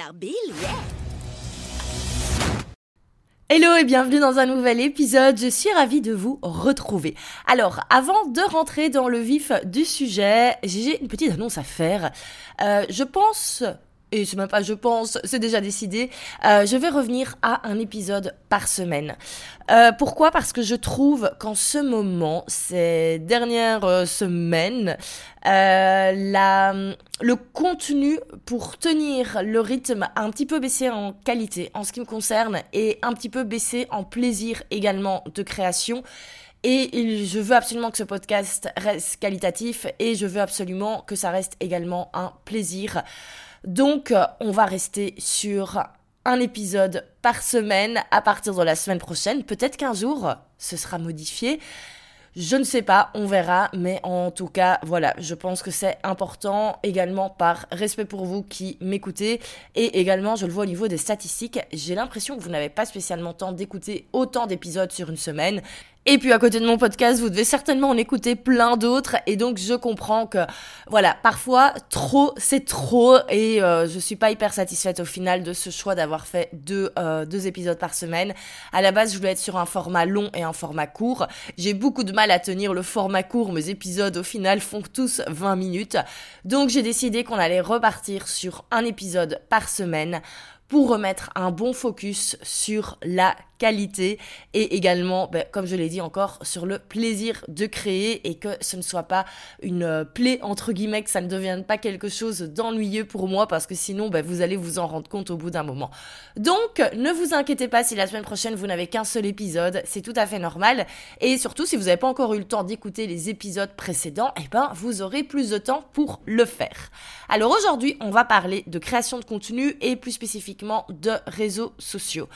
Yeah Hello et bienvenue dans un nouvel épisode, je suis ravie de vous retrouver. Alors, avant de rentrer dans le vif du sujet, j'ai une petite annonce à faire. Euh, je pense et c'est même pas je pense, c'est déjà décidé, euh, je vais revenir à un épisode par semaine. Euh, pourquoi? Parce que je trouve qu'en ce moment, ces dernières euh, semaines, euh, la, le contenu pour tenir le rythme a un petit peu baissé en qualité en ce qui me concerne et un petit peu baissé en plaisir également de création. Et je veux absolument que ce podcast reste qualitatif et je veux absolument que ça reste également un plaisir. Donc, euh, on va rester sur un épisode par semaine à partir de la semaine prochaine. Peut-être qu'un jour, ce sera modifié. Je ne sais pas, on verra, mais en tout cas, voilà, je pense que c'est important également par respect pour vous qui m'écoutez et également, je le vois au niveau des statistiques, j'ai l'impression que vous n'avez pas spécialement temps d'écouter autant d'épisodes sur une semaine et puis à côté de mon podcast, vous devez certainement en écouter plein d'autres. Et donc je comprends que, voilà, parfois trop, c'est trop. Et euh, je suis pas hyper satisfaite au final de ce choix d'avoir fait deux, euh, deux épisodes par semaine. À la base, je voulais être sur un format long et un format court. J'ai beaucoup de mal à tenir le format court. Mes épisodes au final font tous 20 minutes. Donc j'ai décidé qu'on allait repartir sur un épisode par semaine pour remettre un bon focus sur la qualité et également, ben, comme je l'ai dit encore, sur le plaisir de créer et que ce ne soit pas une euh, plaie entre guillemets, que ça ne devienne pas quelque chose d'ennuyeux pour moi parce que sinon ben, vous allez vous en rendre compte au bout d'un moment. Donc ne vous inquiétez pas si la semaine prochaine vous n'avez qu'un seul épisode, c'est tout à fait normal et surtout si vous n'avez pas encore eu le temps d'écouter les épisodes précédents, eh ben vous aurez plus de temps pour le faire. Alors aujourd'hui on va parler de création de contenu et plus spécifiquement de réseaux sociaux.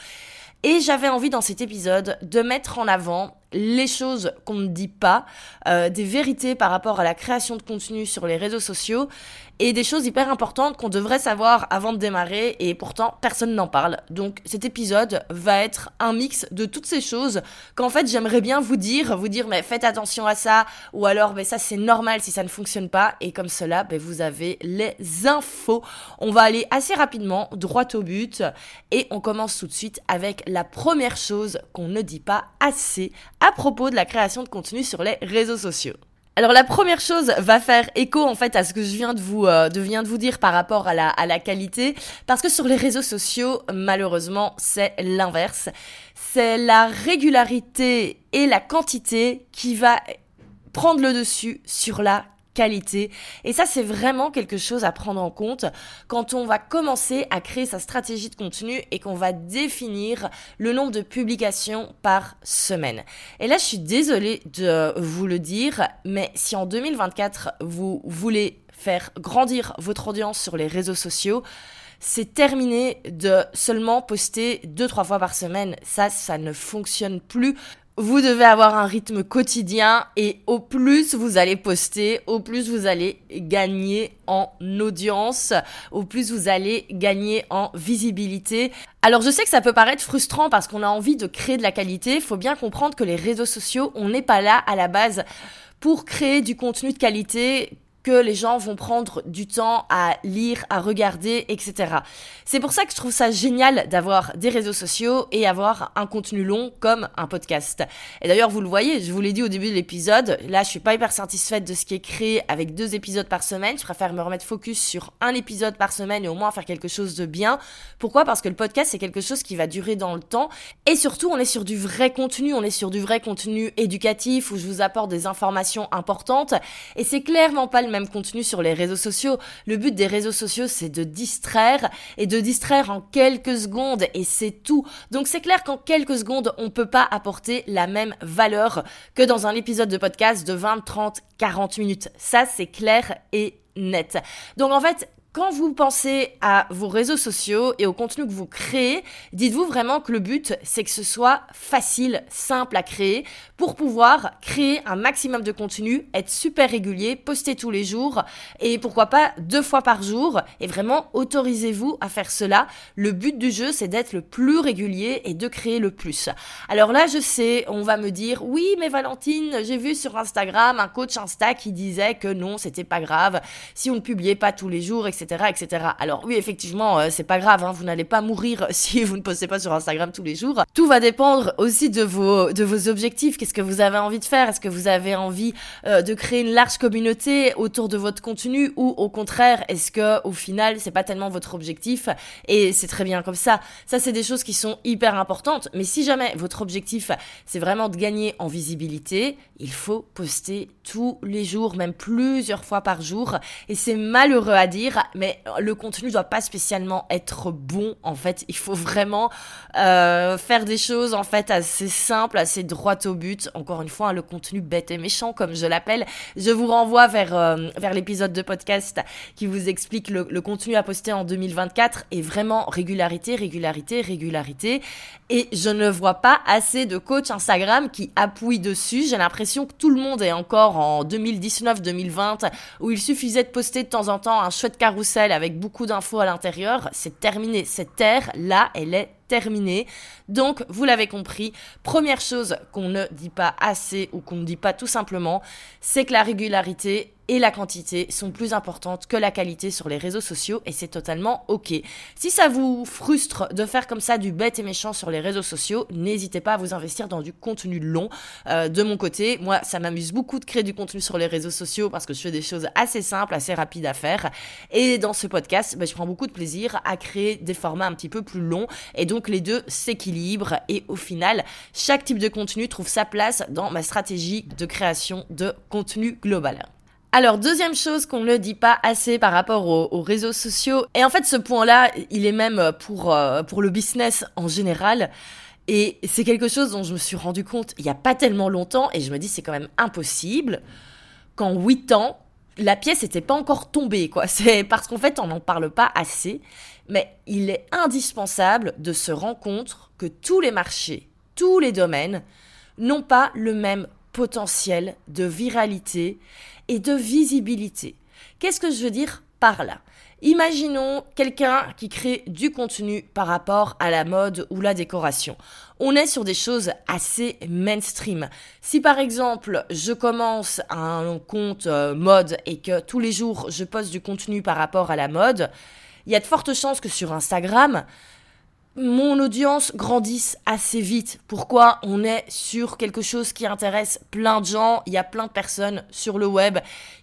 Et j'avais envie dans cet épisode de mettre en avant les choses qu'on ne dit pas, euh, des vérités par rapport à la création de contenu sur les réseaux sociaux et des choses hyper importantes qu'on devrait savoir avant de démarrer et pourtant personne n'en parle. Donc cet épisode va être un mix de toutes ces choses qu'en fait j'aimerais bien vous dire, vous dire mais faites attention à ça ou alors mais ça c'est normal si ça ne fonctionne pas et comme cela ben, vous avez les infos. On va aller assez rapidement droit au but et on commence tout de suite avec la première chose qu'on ne dit pas assez à propos de la création de contenu sur les réseaux sociaux. Alors la première chose va faire écho en fait à ce que je viens de vous euh, de, vous dire par rapport à la, à la qualité parce que sur les réseaux sociaux malheureusement c'est l'inverse. C'est la régularité et la quantité qui va prendre le dessus sur la qualité. Et ça, c'est vraiment quelque chose à prendre en compte quand on va commencer à créer sa stratégie de contenu et qu'on va définir le nombre de publications par semaine. Et là, je suis désolée de vous le dire, mais si en 2024, vous voulez faire grandir votre audience sur les réseaux sociaux, c'est terminé de seulement poster deux trois fois par semaine. Ça, ça ne fonctionne plus vous devez avoir un rythme quotidien et au plus vous allez poster, au plus vous allez gagner en audience, au plus vous allez gagner en visibilité. Alors je sais que ça peut paraître frustrant parce qu'on a envie de créer de la qualité, faut bien comprendre que les réseaux sociaux, on n'est pas là à la base pour créer du contenu de qualité que les gens vont prendre du temps à lire, à regarder, etc. C'est pour ça que je trouve ça génial d'avoir des réseaux sociaux et avoir un contenu long comme un podcast. Et d'ailleurs, vous le voyez, je vous l'ai dit au début de l'épisode, là, je suis pas hyper satisfaite de ce qui est créé avec deux épisodes par semaine. Je préfère me remettre focus sur un épisode par semaine et au moins faire quelque chose de bien. Pourquoi? Parce que le podcast, c'est quelque chose qui va durer dans le temps. Et surtout, on est sur du vrai contenu, on est sur du vrai contenu éducatif où je vous apporte des informations importantes. Et c'est clairement pas le contenu sur les réseaux sociaux. Le but des réseaux sociaux, c'est de distraire et de distraire en quelques secondes et c'est tout. Donc c'est clair qu'en quelques secondes, on peut pas apporter la même valeur que dans un épisode de podcast de 20, 30, 40 minutes. Ça, c'est clair et net. Donc en fait, quand vous pensez à vos réseaux sociaux et au contenu que vous créez, dites-vous vraiment que le but, c'est que ce soit facile, simple à créer pour pouvoir créer un maximum de contenu, être super régulier, poster tous les jours et pourquoi pas deux fois par jour. Et vraiment, autorisez-vous à faire cela. Le but du jeu, c'est d'être le plus régulier et de créer le plus. Alors là, je sais, on va me dire, oui, mais Valentine, j'ai vu sur Instagram un coach Insta qui disait que non, c'était pas grave si on ne publiait pas tous les jours, etc etc., Alors oui, effectivement, euh, c'est pas grave, hein, vous n'allez pas mourir si vous ne postez pas sur Instagram tous les jours. Tout va dépendre aussi de vos, de vos objectifs. Qu'est-ce que vous avez envie de faire? Est-ce que vous avez envie euh, de créer une large communauté autour de votre contenu ou au contraire, est-ce que au final, c'est pas tellement votre objectif? Et c'est très bien comme ça. Ça, c'est des choses qui sont hyper importantes. Mais si jamais votre objectif, c'est vraiment de gagner en visibilité, il faut poster tous les jours, même plusieurs fois par jour. Et c'est malheureux à dire, mais le contenu doit pas spécialement être bon. En fait, il faut vraiment euh, faire des choses en fait assez simples, assez droites au but. Encore une fois, hein, le contenu bête et méchant, comme je l'appelle. Je vous renvoie vers euh, vers l'épisode de podcast qui vous explique le, le contenu à poster en 2024 et vraiment régularité, régularité, régularité. Et je ne vois pas assez de coachs Instagram qui appuient dessus. J'ai l'impression que tout le monde est encore en 2019-2020 où il suffisait de poster de temps en temps un chouette carrousel avec beaucoup d'infos à l'intérieur. C'est terminé. Cette terre, là, elle est terminée. Donc, vous l'avez compris, première chose qu'on ne dit pas assez ou qu'on ne dit pas tout simplement, c'est que la régularité et la quantité sont plus importantes que la qualité sur les réseaux sociaux et c'est totalement ok. Si ça vous frustre de faire comme ça du bête et méchant sur les réseaux sociaux, n'hésitez pas à vous investir dans du contenu long. Euh, de mon côté, moi, ça m'amuse beaucoup de créer du contenu sur les réseaux sociaux parce que je fais des choses assez simples, assez rapides à faire. Et dans ce podcast, ben, je prends beaucoup de plaisir à créer des formats un petit peu plus longs et donc les deux s'équilibrent et au final, chaque type de contenu trouve sa place dans ma stratégie de création de contenu global. Alors, deuxième chose qu'on ne dit pas assez par rapport aux, réseaux sociaux, et en fait ce point-là, il est même pour, euh, pour le business en général, et c'est quelque chose dont je me suis rendu compte il n'y a pas tellement longtemps, et je me dis c'est quand même impossible qu'en 8 ans, la pièce n'était pas encore tombée, quoi. C'est parce qu'en fait, on n'en parle pas assez, mais il est indispensable de se rendre compte que tous les marchés, tous les domaines n'ont pas le même potentiel de viralité et de visibilité. Qu'est-ce que je veux dire par là? Imaginons quelqu'un qui crée du contenu par rapport à la mode ou la décoration. On est sur des choses assez mainstream. Si par exemple je commence un compte euh, mode et que tous les jours je poste du contenu par rapport à la mode, il y a de fortes chances que sur Instagram, mon audience grandisse assez vite. Pourquoi on est sur quelque chose qui intéresse plein de gens Il y a plein de personnes sur le web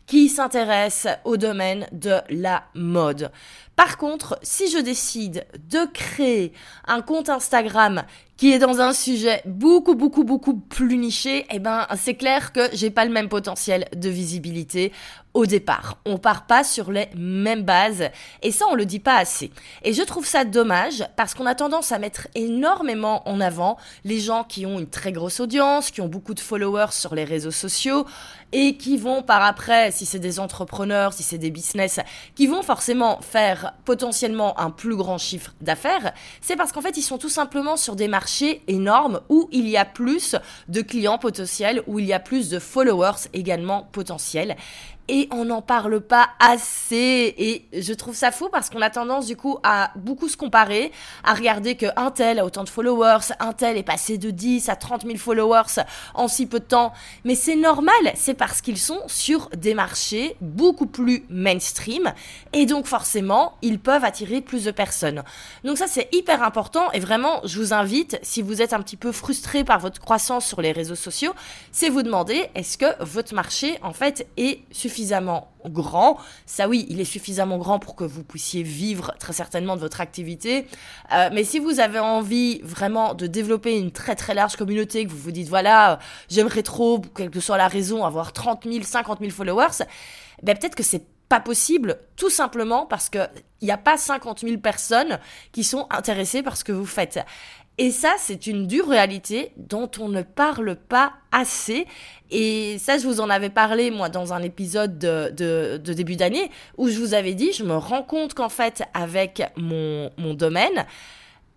qui s'intéressent au domaine de la mode. Par contre, si je décide de créer un compte Instagram qui est dans un sujet beaucoup beaucoup beaucoup plus niché, eh ben c'est clair que j'ai pas le même potentiel de visibilité au départ. On part pas sur les mêmes bases et ça on le dit pas assez. Et je trouve ça dommage parce qu'on a tendance à mettre énormément en avant les gens qui ont une très grosse audience, qui ont beaucoup de followers sur les réseaux sociaux et qui vont par après, si c'est des entrepreneurs, si c'est des business, qui vont forcément faire potentiellement un plus grand chiffre d'affaires, c'est parce qu'en fait ils sont tout simplement sur des marchés énormes où il y a plus de clients potentiels, où il y a plus de followers également potentiels. Et on n'en parle pas assez. Et je trouve ça fou parce qu'on a tendance du coup à beaucoup se comparer, à regarder que un tel a autant de followers, un tel est passé de 10 à 30 000 followers en si peu de temps, mais c'est normal, c'est parce qu'ils sont sur des marchés beaucoup plus mainstream et donc forcément ils peuvent attirer plus de personnes. Donc ça c'est hyper important et vraiment je vous invite si vous êtes un petit peu frustré par votre croissance sur les réseaux sociaux, c'est vous demander est-ce que votre marché en fait est suffisamment suffisamment grand. Ça oui, il est suffisamment grand pour que vous puissiez vivre très certainement de votre activité. Euh, mais si vous avez envie vraiment de développer une très très large communauté, que vous vous dites voilà, j'aimerais trop, quelle que soit la raison, avoir 30 000, 50 000 followers, ben peut-être que c'est pas possible, tout simplement parce que il n'y a pas 50 000 personnes qui sont intéressées par ce que vous faites. Et ça, c'est une dure réalité dont on ne parle pas assez. Et ça, je vous en avais parlé, moi, dans un épisode de, début d'année, où je vous avais dit, je me rends compte qu'en fait, avec mon, mon domaine,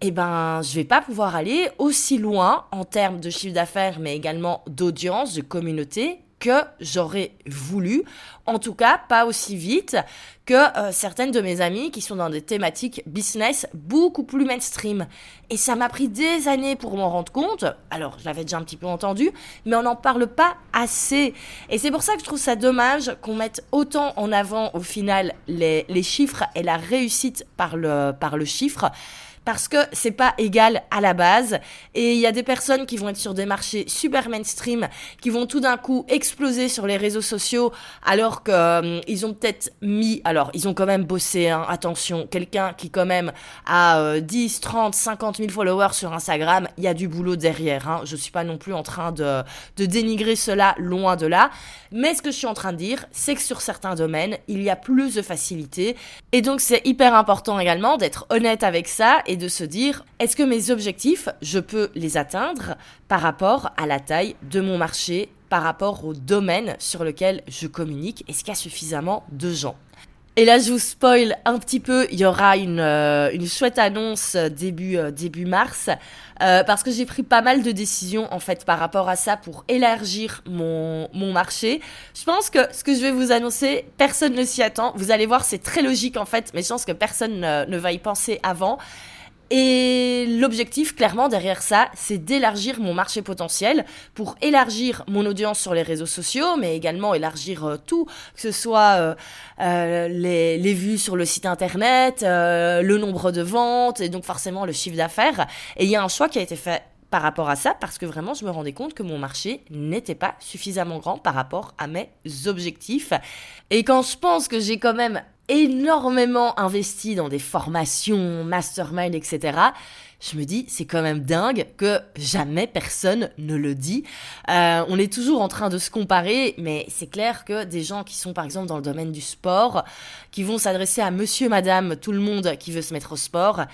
eh ben, je vais pas pouvoir aller aussi loin en termes de chiffre d'affaires, mais également d'audience, de communauté, que j'aurais voulu. En tout cas, pas aussi vite que euh, certaines de mes amies qui sont dans des thématiques business beaucoup plus mainstream. Et ça m'a pris des années pour m'en rendre compte. Alors, je l'avais déjà un petit peu entendu, mais on n'en parle pas assez. Et c'est pour ça que je trouve ça dommage qu'on mette autant en avant au final les, les chiffres et la réussite par le, par le chiffre parce que c'est pas égal à la base. Et il y a des personnes qui vont être sur des marchés super mainstream, qui vont tout d'un coup exploser sur les réseaux sociaux, alors que euh, ils ont peut-être mis, alors ils ont quand même bossé, hein, attention, quelqu'un qui quand même a 10, 30, 50 000 followers sur Instagram, il y a du boulot derrière. Hein. Je suis pas non plus en train de, de dénigrer cela, loin de là. Mais ce que je suis en train de dire, c'est que sur certains domaines, il y a plus de facilité. Et donc c'est hyper important également d'être honnête avec ça de se dire, est-ce que mes objectifs, je peux les atteindre par rapport à la taille de mon marché, par rapport au domaine sur lequel je communique Est-ce qu'il y a suffisamment de gens? Et là, je vous spoil un petit peu, il y aura une, euh, une chouette annonce début, euh, début mars, euh, parce que j'ai pris pas mal de décisions, en fait, par rapport à ça pour élargir mon, mon marché. Je pense que ce que je vais vous annoncer, personne ne s'y attend. Vous allez voir, c'est très logique, en fait, mais je pense que personne ne va y penser avant. Et l'objectif, clairement, derrière ça, c'est d'élargir mon marché potentiel pour élargir mon audience sur les réseaux sociaux, mais également élargir euh, tout, que ce soit euh, euh, les, les, vues sur le site internet, le nombre de ventes et donc forcément le chiffre d'affaires. Et il y a un choix qui a été fait par rapport à ça parce que vraiment je me rendais compte que mon marché n'était pas suffisamment grand par rapport à mes objectifs. Et quand je pense que j'ai quand même énormément investi dans des formations, mastermind, etc., je me dis, c'est quand même dingue que jamais personne ne le dit. Euh, on est toujours en train de se comparer, mais c'est clair que des gens qui sont par exemple dans le domaine du sport, qui vont s'adresser à monsieur, madame, tout le monde qui veut se mettre au sport,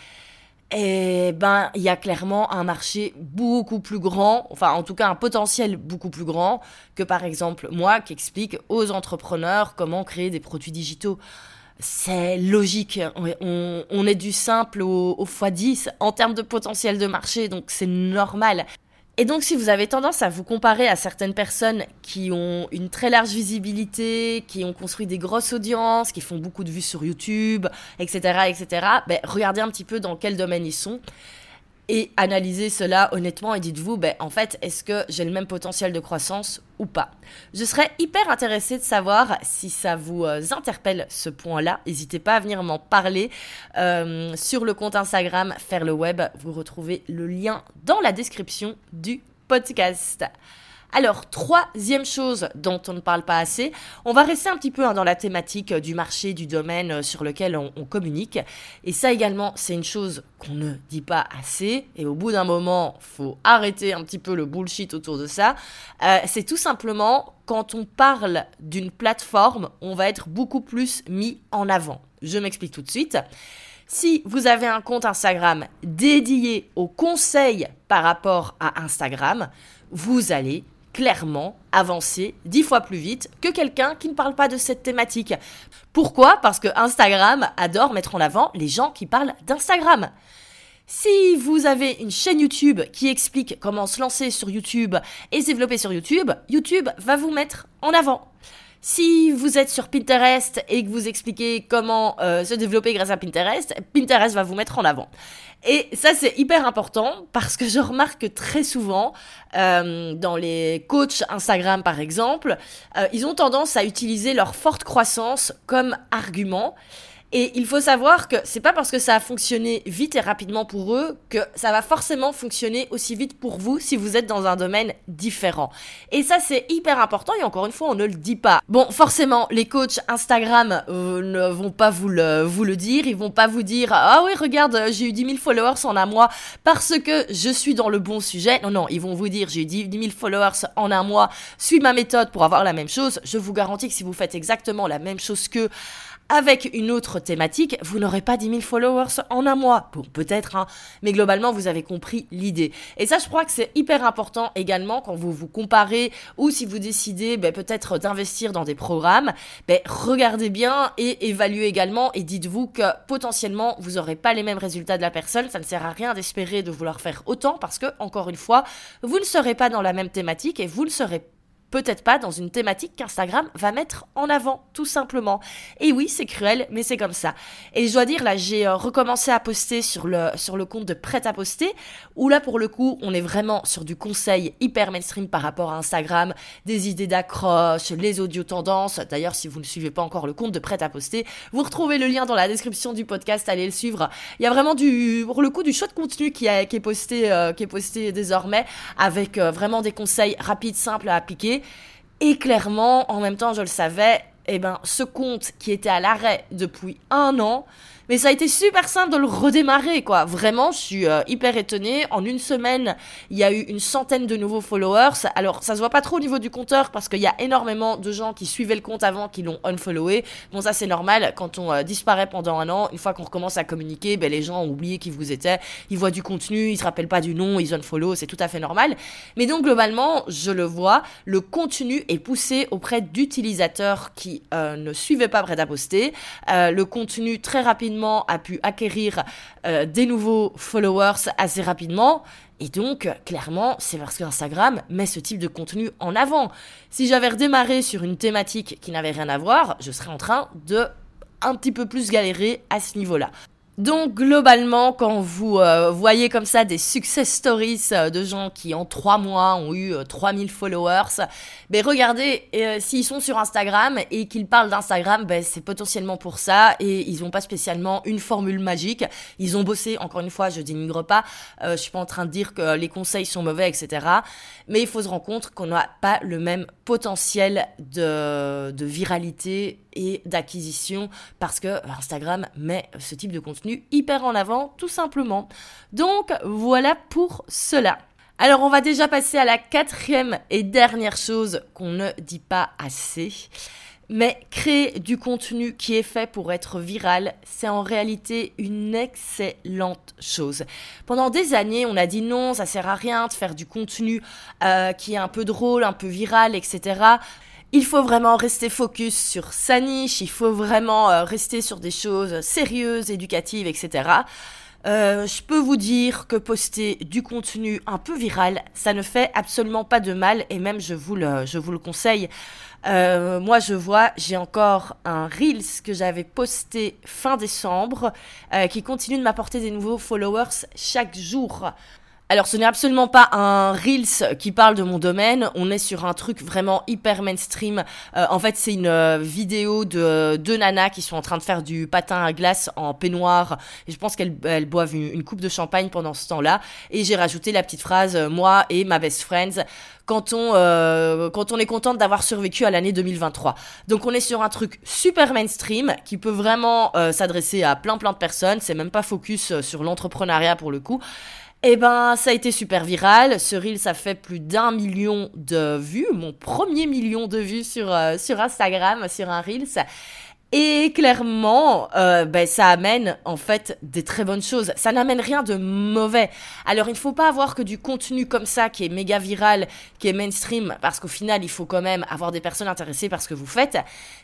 eh ben, il y a clairement un marché beaucoup plus grand, enfin en tout cas un potentiel beaucoup plus grand que par exemple moi qui explique aux entrepreneurs comment créer des produits digitaux c'est logique. On, est du simple au, au x10 en termes de potentiel de marché, donc c'est normal. Et donc, si vous avez tendance à vous comparer à certaines personnes qui ont une très large visibilité, qui ont construit des grosses audiences, qui font beaucoup de vues sur YouTube, etc., etc., ben, regardez un petit peu dans quel domaine ils sont et analysez cela honnêtement et dites-vous, ben, en fait, est-ce que j'ai le même potentiel de croissance ou pas? Je serais hyper intéressée de savoir si ça vous euh, interpelle ce point-là. N'hésitez pas à venir m'en parler euh, sur le compte Instagram Faire le Web. Vous retrouvez le lien dans la description du podcast. Alors, troisième chose dont on ne parle pas assez, on va rester un petit peu hein, dans la thématique du marché, du domaine euh, sur lequel on, communique. Et ça également, c'est une chose qu'on ne dit pas assez. Et au bout d'un moment, faut arrêter un petit peu le bullshit autour de ça. Euh, c'est tout simplement quand on parle d'une plateforme, on va être beaucoup plus mis en avant. Je m'explique tout de suite. Si vous avez un compte Instagram dédié aux conseils par rapport à Instagram, vous allez clairement avancer dix fois plus vite que quelqu'un qui ne parle pas de cette thématique. Pourquoi? Parce que Instagram adore mettre en avant les gens qui parlent d'Instagram. Si vous avez une chaîne YouTube qui explique comment se lancer sur YouTube et se développer sur YouTube, YouTube va vous mettre en avant. Si vous êtes sur Pinterest et que vous expliquez comment euh, se développer grâce à Pinterest, Pinterest va vous mettre en avant. Et ça, c'est hyper important parce que je remarque très souvent euh, dans les coachs Instagram, par exemple, euh, ils ont tendance à utiliser leur forte croissance comme argument. Et il faut savoir que c'est pas parce que ça a fonctionné vite et rapidement pour eux que ça va forcément fonctionner aussi vite pour vous si vous êtes dans un domaine différent. Et ça c'est hyper important et encore une fois on ne le dit pas. Bon forcément les coachs Instagram euh, ne vont pas vous le, vous le dire, ils vont pas vous dire ah oui regarde j'ai eu 10 000 followers en un mois parce que je suis dans le bon sujet. Non non ils vont vous dire j'ai eu 10 000 followers en un mois, suis ma méthode pour avoir la même chose. Je vous garantis que si vous faites exactement la même chose que avec une autre thématique, vous n'aurez pas 10 000 followers en un mois. Bon, peut-être, hein, mais globalement, vous avez compris l'idée. Et ça, je crois que c'est hyper important également quand vous vous comparez ou si vous décidez ben, peut-être d'investir dans des programmes, ben, regardez bien et évaluez également et dites-vous que potentiellement, vous n'aurez pas les mêmes résultats de la personne. Ça ne sert à rien d'espérer de vouloir faire autant parce que, encore une fois, vous ne serez pas dans la même thématique et vous ne serez pas peut-être pas dans une thématique qu'Instagram va mettre en avant, tout simplement. Et oui, c'est cruel, mais c'est comme ça. Et je dois dire, là, j'ai euh, recommencé à poster sur le, sur le compte de Prêt à poster, où là, pour le coup, on est vraiment sur du conseil hyper mainstream par rapport à Instagram, des idées d'accroche, les audio tendances. D'ailleurs, si vous ne suivez pas encore le compte de Prêt à poster, vous retrouvez le lien dans la description du podcast, allez le suivre. Il y a vraiment du, pour le coup, du de contenu qui, qui est posté, euh, qui est posté désormais, avec euh, vraiment des conseils rapides, simples à appliquer. Et clairement, en même temps, je le savais, eh ben, ce compte qui était à l'arrêt depuis un an, mais ça a été super simple de le redémarrer, quoi. Vraiment, je suis euh, hyper étonnée. En une semaine, il y a eu une centaine de nouveaux followers. Alors, ça se voit pas trop au niveau du compteur parce qu'il y a énormément de gens qui suivaient le compte avant qui l'ont unfollowé. Bon, ça c'est normal. Quand on euh, disparaît pendant un an, une fois qu'on recommence à communiquer, ben, les gens ont oublié qui vous étaient. Ils voient du contenu, ils se rappellent pas du nom, ils unfollow. C'est tout à fait normal. Mais donc, globalement, je le vois, le contenu est poussé auprès d'utilisateurs qui euh, ne suivaient pas prêt à poster. le contenu très rapidement a pu acquérir euh, des nouveaux followers assez rapidement. Et donc, clairement, c'est parce qu'Instagram met ce type de contenu en avant. Si j'avais redémarré sur une thématique qui n'avait rien à voir, je serais en train de un petit peu plus galérer à ce niveau-là. Donc globalement, quand vous euh, voyez comme ça des success stories euh, de gens qui en trois mois ont eu 3000 euh, followers, ben regardez s'ils sont sur Instagram et qu'ils parlent d'Instagram, ben c'est potentiellement pour ça et ils n'ont pas spécialement une formule magique. Ils ont bossé, encore une fois, je dénigre pas, je suis pas en train de dire que les conseils sont mauvais, etc. Mais il faut se rendre compte qu'on n'a pas le même potentiel de viralité et d'acquisition parce que Instagram met ce type de contenu hyper en avant tout simplement. Donc voilà pour cela. Alors on va déjà passer à la quatrième et dernière chose qu'on ne dit pas assez. Mais créer du contenu qui est fait pour être viral, c'est en réalité une excellente chose. Pendant des années, on a dit non, ça sert à rien de faire du contenu euh, qui est un peu drôle, un peu viral, etc il faut vraiment rester focus sur sa niche, il faut vraiment euh, rester sur des choses sérieuses, éducatives, etc. Euh, je peux vous dire que poster du contenu un peu viral, ça ne fait absolument pas de mal et même je vous le, conseille. Euh, moi, je vois, j'ai encore un Reels que j'avais posté fin décembre qui continue de m'apporter des nouveaux followers chaque jour. Alors ce n'est absolument pas un Reels qui parle de mon domaine, on est sur un truc vraiment hyper mainstream. Euh, en fait c'est une euh, vidéo de deux nanas qui sont en train de faire du patin à glace en peignoir et je pense qu'elles boivent une, coupe de champagne pendant ce temps-là. Et j'ai rajouté la petite phrase euh, moi et ma best friends quand on, quand on est contente d'avoir survécu à l'année 2023. Donc on est sur un truc super mainstream qui peut vraiment s'adresser à plein plein de personnes, c'est même pas focus sur l'entrepreneuriat pour le coup. Eh ben, ça a été super viral. Ce reel, ça fait plus d'un million de vues. Mon premier million de vues sur, euh, sur Instagram, sur un Reels. Et clairement, euh, ben, ça amène en fait des très bonnes choses. Ça n'amène rien de mauvais. Alors il ne faut pas avoir que du contenu comme ça qui est méga viral, qui est mainstream, parce qu'au final il faut quand même avoir des personnes intéressées par ce que vous faites.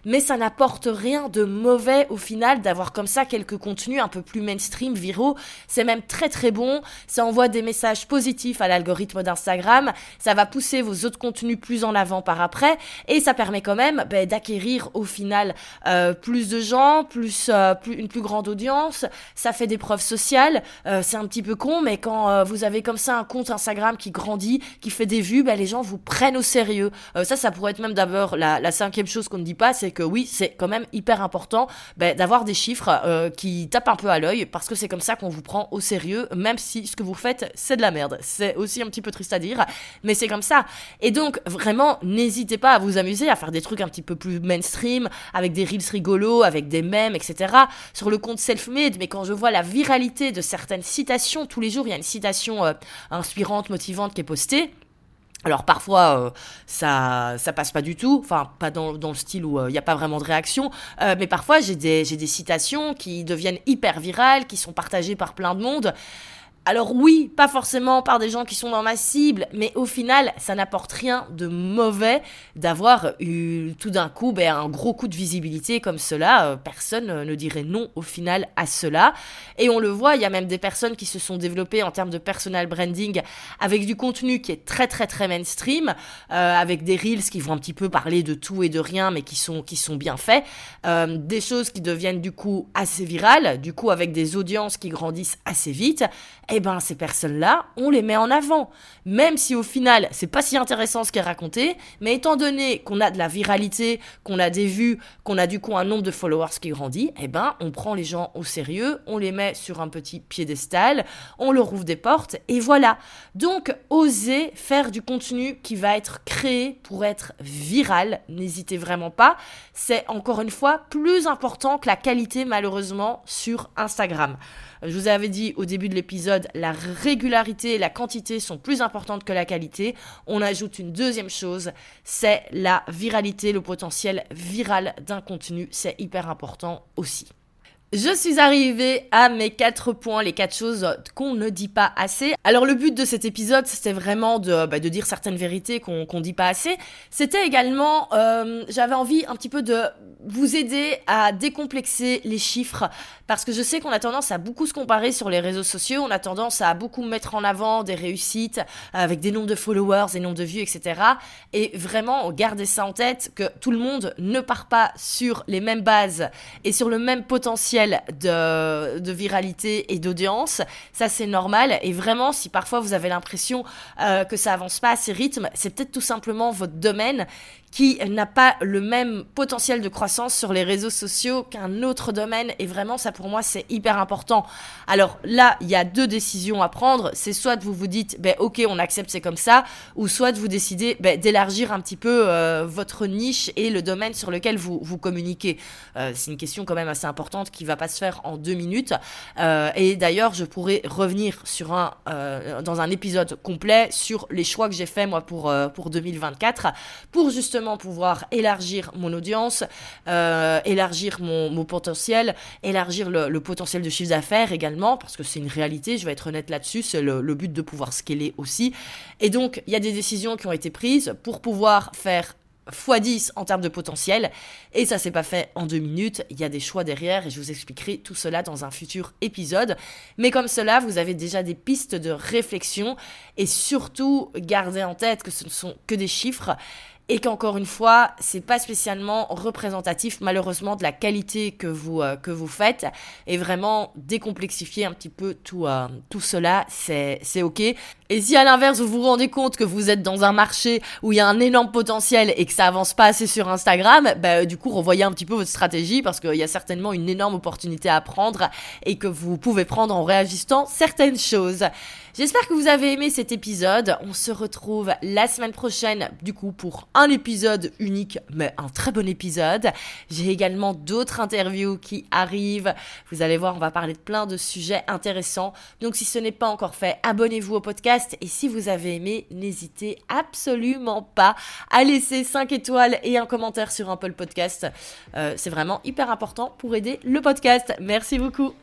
Mais ça n'apporte rien de mauvais au final d'avoir comme ça quelques contenus un peu plus mainstream, viraux. C'est même très très bon. Ça envoie des messages positifs à l'algorithme d'Instagram. Ça va pousser vos autres contenus plus en avant par après. Et ça permet quand même ben, d'acquérir au final euh, plus de gens, plus, euh, plus, une plus grande audience, ça fait des preuves sociales. Euh, c'est un petit peu con, mais quand euh, vous avez comme ça un compte Instagram qui grandit, qui fait des vues, bah, les gens vous prennent au sérieux. ça, ça pourrait être même d'abord la, cinquième chose qu'on ne dit pas, c'est que oui, c'est quand même hyper important bah, d'avoir des chiffres qui tapent un peu à l'œil, parce que c'est comme ça qu'on vous prend au sérieux, même si ce que vous faites, c'est de la merde. C'est aussi un petit peu triste à dire, mais c'est comme ça. Et donc, vraiment, n'hésitez pas à vous amuser, à faire des trucs un petit peu plus mainstream, avec des reels rigolos, avec des mèmes, etc. Sur le compte self-made, mais quand je vois la viralité de certaines citations, tous les jours il y a une citation euh, inspirante, motivante qui est postée. Alors parfois euh, ça ça passe pas du tout, enfin pas dans, dans le style où euh, il n'y a pas vraiment de réaction, mais parfois j'ai des, j'ai des citations qui deviennent hyper virales, qui sont partagées par plein de monde. Alors oui, pas forcément par des gens qui sont dans ma cible, mais au final, ça n'apporte rien de mauvais d'avoir eu tout d'un coup ben, un gros coup de visibilité comme cela. Euh, personne ne dirait non au final à cela. Et on le voit, il y a même des personnes qui se sont développées en termes de personal branding avec du contenu qui est très très très mainstream, euh, avec des reels qui vont un petit peu parler de tout et de rien, mais qui sont, qui sont bien faits. Euh, des choses qui deviennent du coup assez virales, du coup avec des audiences qui grandissent assez vite eh ben ces personnes-là, on les met en avant. Même si au final, c'est pas si intéressant ce qui est raconté, mais étant donné qu'on a de la viralité, qu'on a des vues, qu'on a du coup un nombre de followers qui grandit, eh ben on prend les gens au sérieux, on les met sur un petit piédestal, on leur ouvre des portes et voilà. Donc osez faire du contenu qui va être créé pour être viral, n'hésitez vraiment pas, c'est encore une fois plus important que la qualité malheureusement sur Instagram. Je vous avais dit au début de l'épisode, la régularité et la quantité sont plus importantes que la qualité. On ajoute une deuxième chose, c'est la viralité, le potentiel viral d'un contenu. C'est hyper important aussi. Je suis arrivée à mes quatre points, les quatre choses qu'on ne dit pas assez. Alors le but de cet épisode, c'était vraiment de, bah, dire certaines vérités qu'on ne dit pas assez. C'était également, euh, j'avais envie un petit peu de vous aider à décomplexer les chiffres, parce que je sais qu'on a tendance à beaucoup se comparer sur les réseaux sociaux, on a tendance à beaucoup mettre en avant des réussites avec des nombres de followers, des nombres de vues, etc. Et vraiment, gardez ça en tête, que tout le monde ne part pas sur les mêmes bases et sur le même potentiel de, viralité et d'audience. Ça, c'est normal. Et vraiment, si parfois vous avez l'impression euh, que ça avance pas à ces rythmes, c'est peut-être tout simplement votre domaine qui n'a pas le même potentiel de croissance sur les réseaux sociaux qu'un autre domaine. Et vraiment, ça pour moi, c'est hyper important. Alors là, il y a deux décisions à prendre. C'est soit vous vous dites, ben ok, on accepte, c'est comme ça, ou soit vous décidez ben, d'élargir un petit peu euh, votre niche et le domaine sur lequel vous, vous communiquez. Euh, c'est une question quand même assez importante qui va pas se faire en deux minutes. Euh, et d'ailleurs, je pourrais revenir sur un, dans un épisode complet sur les choix que j'ai fait moi pour, pour 2024 pour justement pouvoir élargir mon audience, euh, élargir mon, potentiel, élargir le, potentiel de chiffre d'affaires également, parce que c'est une réalité, je vais être honnête là-dessus, c'est le, but de pouvoir scaler aussi. Et donc, il y a des décisions qui ont été prises pour pouvoir faire x10 en termes de potentiel. Et ça s'est pas fait en deux minutes. Il y a des choix derrière et je vous expliquerai tout cela dans un futur épisode. Mais comme cela, vous avez déjà des pistes de réflexion et surtout gardez en tête que ce ne sont que des chiffres et qu'encore une fois, c'est pas spécialement représentatif malheureusement de la qualité que vous euh, que vous faites et vraiment décomplexifier un petit peu tout euh, tout cela, c'est c'est OK. Et si à l'inverse vous vous rendez compte que vous êtes dans un marché où il y a un énorme potentiel et que ça avance pas assez sur Instagram, bah, du coup revoyez un petit peu votre stratégie parce qu'il y a certainement une énorme opportunité à prendre et que vous pouvez prendre en réajustant certaines choses. J'espère que vous avez aimé cet épisode. On se retrouve la semaine prochaine, du coup, pour un épisode unique, mais un très bon épisode. J'ai également d'autres interviews qui arrivent. Vous allez voir, on va parler de plein de sujets intéressants. Donc, si ce n'est pas encore fait, abonnez-vous au podcast Et si vous avez aimé, n'hésitez absolument pas à laisser 5 étoiles et un commentaire sur Apple Podcast. Euh, c'est vraiment hyper important pour aider le podcast. Merci beaucoup.